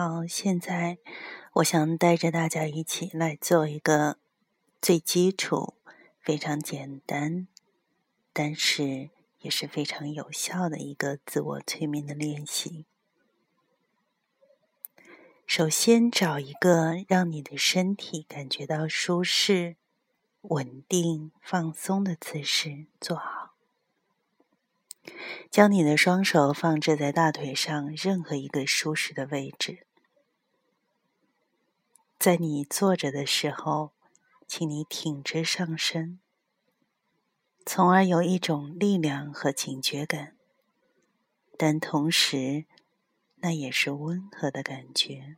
好，现在我想带着大家一起来做一个最基础、非常简单，但是也是非常有效的一个自我催眠的练习。首先，找一个让你的身体感觉到舒适、稳定、放松的姿势坐好。将你的双手放置在大腿上任何一个舒适的位置。在你坐着的时候，请你挺直上身，从而有一种力量和警觉感，但同时，那也是温和的感觉。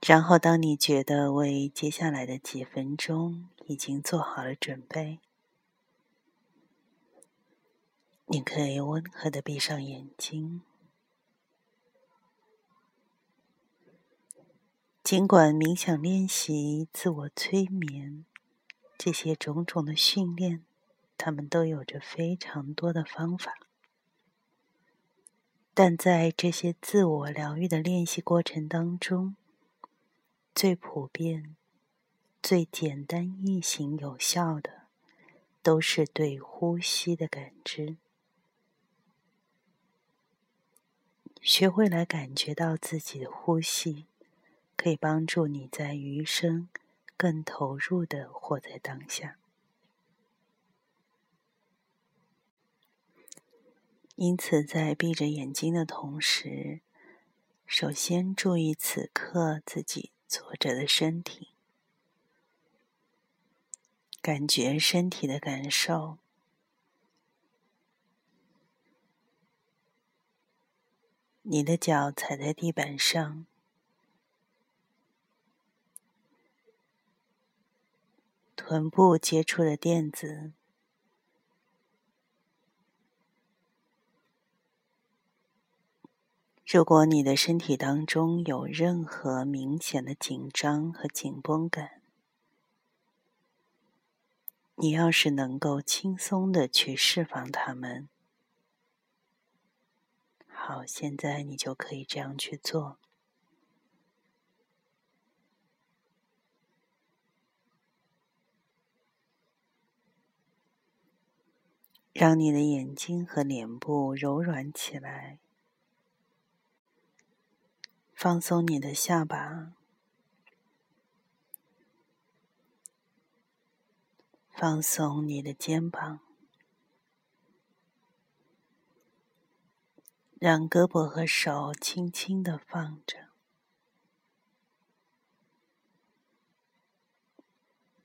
然后，当你觉得为接下来的几分钟已经做好了准备，你可以温和的闭上眼睛。尽管冥想练习、自我催眠这些种种的训练，他们都有着非常多的方法，但在这些自我疗愈的练习过程当中，最普遍、最简单、易行、有效的，都是对呼吸的感知。学会来感觉到自己的呼吸。可以帮助你在余生更投入的活在当下。因此，在闭着眼睛的同时，首先注意此刻自己坐着的身体，感觉身体的感受。你的脚踩在地板上。臀部接触的垫子，如果你的身体当中有任何明显的紧张和紧绷感，你要是能够轻松的去释放它们，好，现在你就可以这样去做。让你的眼睛和脸部柔软起来，放松你的下巴，放松你的肩膀，让胳膊和手轻轻的放着，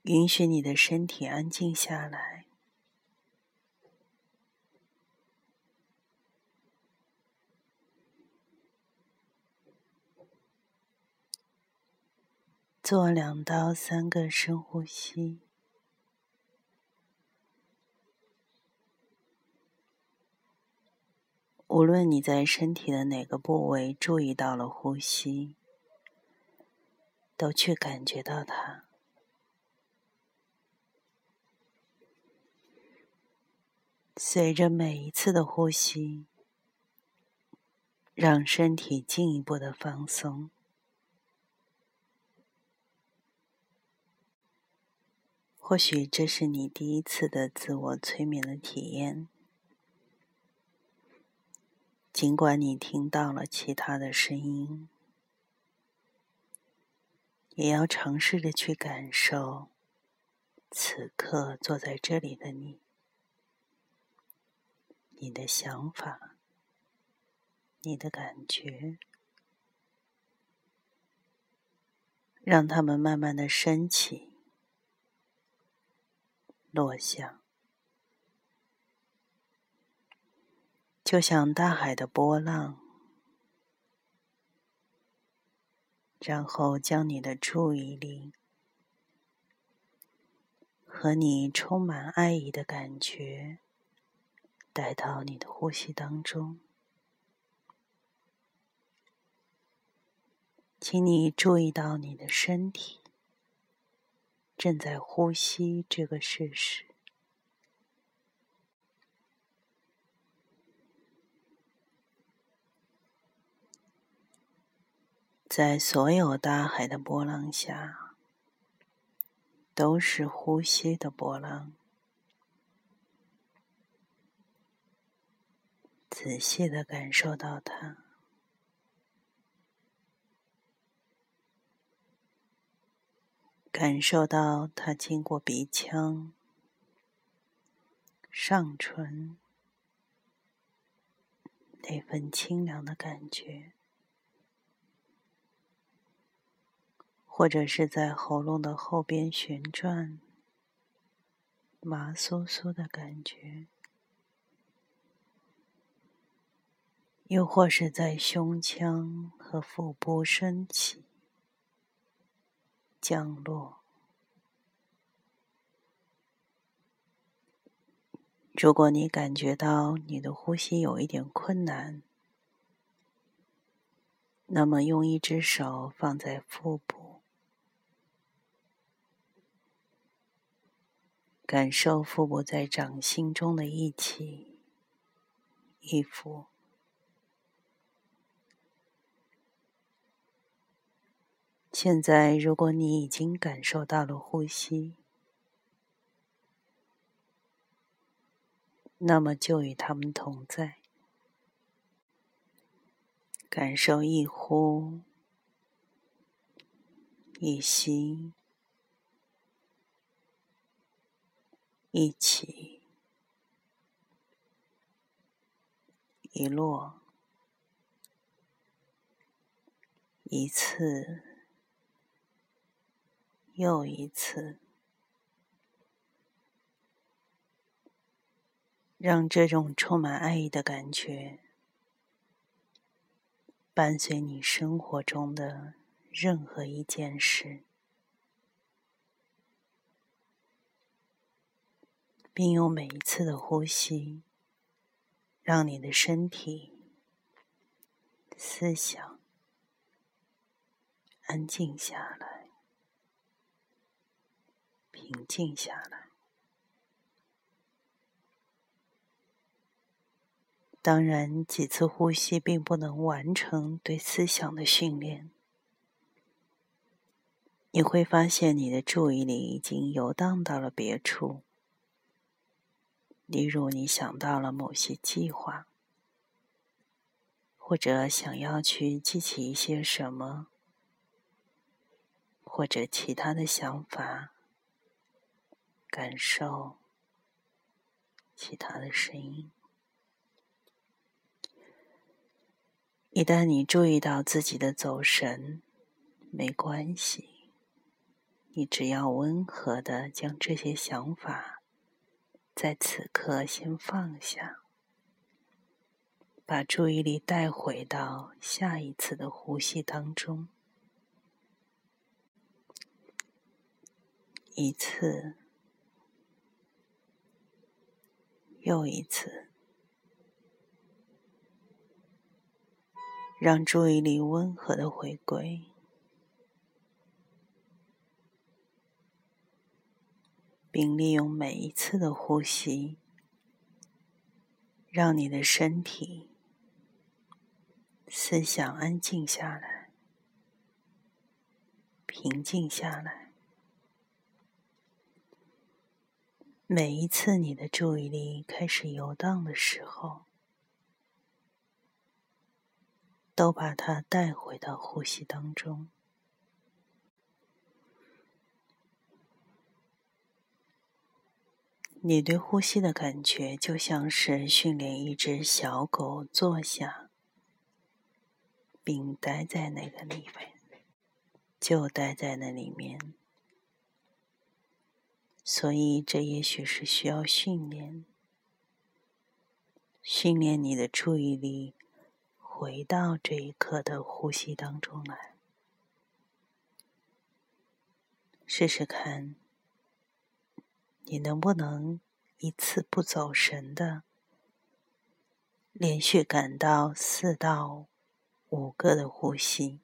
允许你的身体安静下来。做两到三个深呼吸。无论你在身体的哪个部位注意到了呼吸，都去感觉到它。随着每一次的呼吸，让身体进一步的放松。或许这是你第一次的自我催眠的体验，尽管你听到了其他的声音，也要尝试着去感受此刻坐在这里的你，你的想法，你的感觉，让它们慢慢的升起。落下，就像大海的波浪，然后将你的注意力和你充满爱意的感觉带到你的呼吸当中，请你注意到你的身体。正在呼吸这个事实，在所有大海的波浪下，都是呼吸的波浪。仔细的感受到它，感受到它经过鼻腔、上唇那份清凉的感觉。或者是在喉咙的后边旋转，麻酥酥的感觉；又或是在胸腔和腹部升起、降落。如果你感觉到你的呼吸有一点困难，那么用一只手放在腹部。感受腹部在掌心中的一起一伏。现在，如果你已经感受到了呼吸，那么就与他们同在，感受一呼一吸。一起，一落，一次又一次，让这种充满爱意的感觉伴随你生活中的任何一件事。并用每一次的呼吸，让你的身体、思想安静下来，平静下来。当然，几次呼吸并不能完成对思想的训练。你会发现，你的注意力已经游荡到了别处。例如，你想到了某些计划，或者想要去记起一些什么，或者其他的想法、感受、其他的声音。一旦你注意到自己的走神，没关系，你只要温和的将这些想法。在此刻，先放下，把注意力带回到下一次的呼吸当中，一次又一次，让注意力温和的回归。并利用每一次的呼吸，让你的身体、思想安静下来、平静下来。每一次你的注意力开始游荡的时候，都把它带回到呼吸当中。你对呼吸的感觉，就像是训练一只小狗坐下，并待在那个里面，就待在那里面。所以，这也许是需要训练，训练你的注意力回到这一刻的呼吸当中来，试试看。你能不能一次不走神的，连续感到四到五个的呼吸？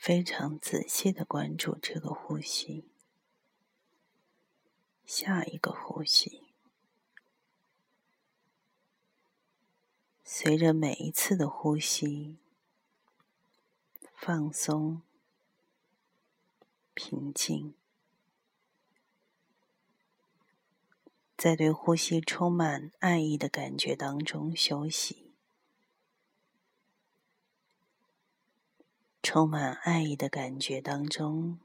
非常仔细的关注这个呼吸，下一个呼吸，随着每一次的呼吸，放松、平静，在对呼吸充满爱意的感觉当中休息。充满爱意的感觉当中，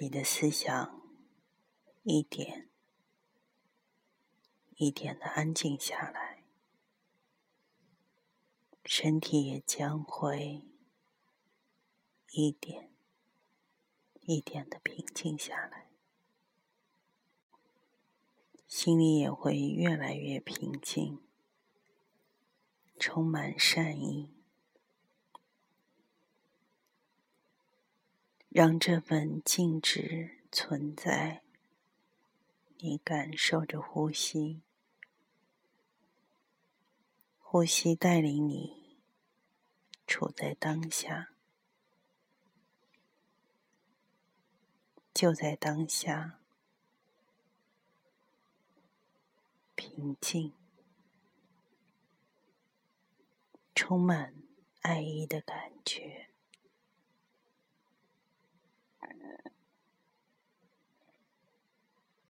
你的思想一点一点的安静下来，身体也将会一点一点的平静下来，心里也会越来越平静，充满善意。让这份静止存在，你感受着呼吸，呼吸带领你处在当下，就在当下，平静，充满爱意的感觉。